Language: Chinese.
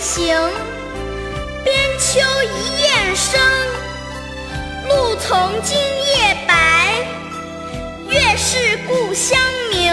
行。边秋一雁声露从今夜白。月是故乡明